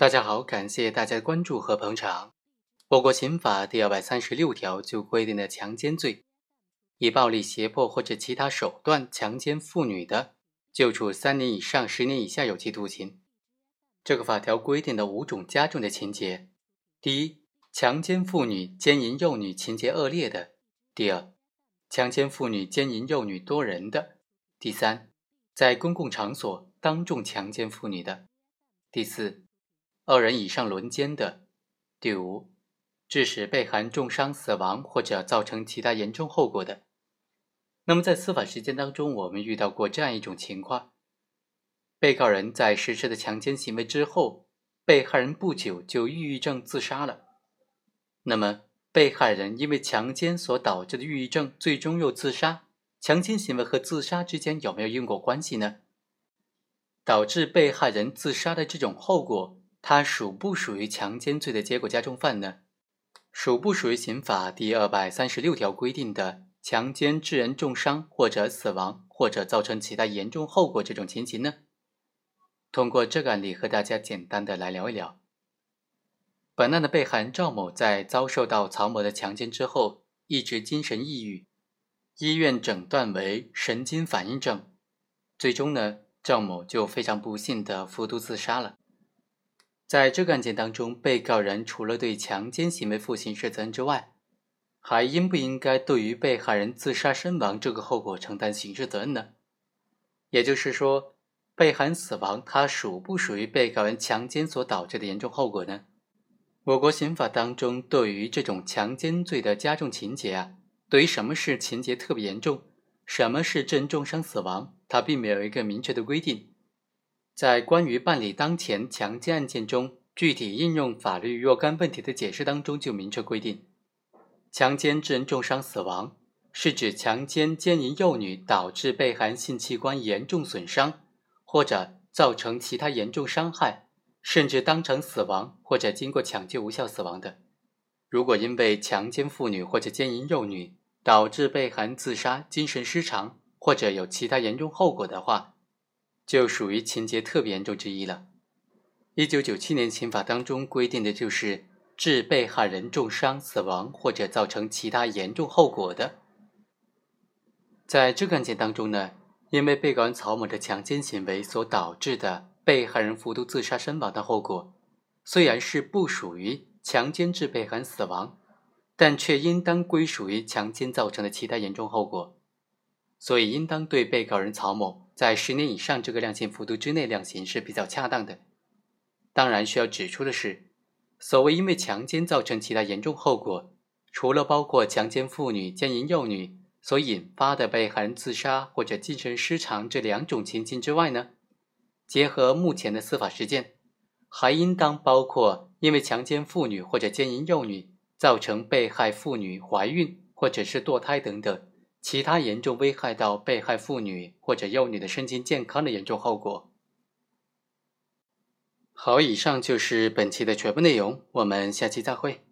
大家好，感谢大家的关注和捧场。我国刑法第二百三十六条就规定了强奸罪，以暴力、胁迫或者其他手段强奸妇女的，就处三年以上十年以下有期徒刑。这个法条规定的五种加重的情节：第一，强奸妇女、奸淫幼女情节恶劣的；第二，强奸妇女、奸淫幼女多人的；第三，在公共场所当众强奸妇女的；第四。二人以上轮奸的，第五，致使被害人重伤、死亡或者造成其他严重后果的。那么在司法实践当中，我们遇到过这样一种情况：被告人在实施的强奸行为之后，被害人不久就抑郁症自杀了。那么被害人因为强奸所导致的抑郁症，最终又自杀，强奸行为和自杀之间有没有因果关系呢？导致被害人自杀的这种后果？他属不属于强奸罪的结果加重犯呢？属不属于刑法第二百三十六条规定的强奸致人重伤或者死亡或者造成其他严重后果这种情形呢？通过这个案例和大家简单的来聊一聊。本案的被害人赵某在遭受到曹某的强奸之后，一直精神抑郁，医院诊断为神经反应症，最终呢，赵某就非常不幸的服毒自杀了。在这个案件当中，被告人除了对强奸行为负刑事责任之外，还应不应该对于被害人自杀身亡这个后果承担刑事责任呢？也就是说，被害人死亡，它属不属于被告人强奸所导致的严重后果呢？我国刑法当中对于这种强奸罪的加重情节啊，对于什么是情节特别严重，什么是致人重伤死亡，它并没有一个明确的规定。在关于办理当前强奸案件中具体应用法律若干问题的解释当中，就明确规定，强奸致人重伤死亡，是指强奸奸淫幼女导致被害人性器官严重损伤，或者造成其他严重伤害，甚至当场死亡或者经过抢救无效死亡的。如果因为强奸妇女或者奸淫幼女导致被害人自杀、精神失常或者有其他严重后果的话，就属于情节特别严重之一了。一九九七年刑法当中规定的就是致被害人重伤、死亡或者造成其他严重后果的。在这个案件当中呢，因为被告人曹某的强奸行为所导致的被害人服毒自杀身亡的后果，虽然是不属于强奸致被害人死亡，但却应当归属于强奸造成的其他严重后果，所以应当对被告人曹某。在十年以上这个量刑幅度之内量刑是比较恰当的。当然，需要指出的是，所谓因为强奸造成其他严重后果，除了包括强奸妇女、奸淫幼女所引发的被害人自杀或者精神失常这两种情形之外呢，结合目前的司法实践，还应当包括因为强奸妇女或者奸淫幼女造成被害妇女怀孕或者是堕胎等等。其他严重危害到被害妇女或者幼女的身心健康的严重后果。好，以上就是本期的全部内容，我们下期再会。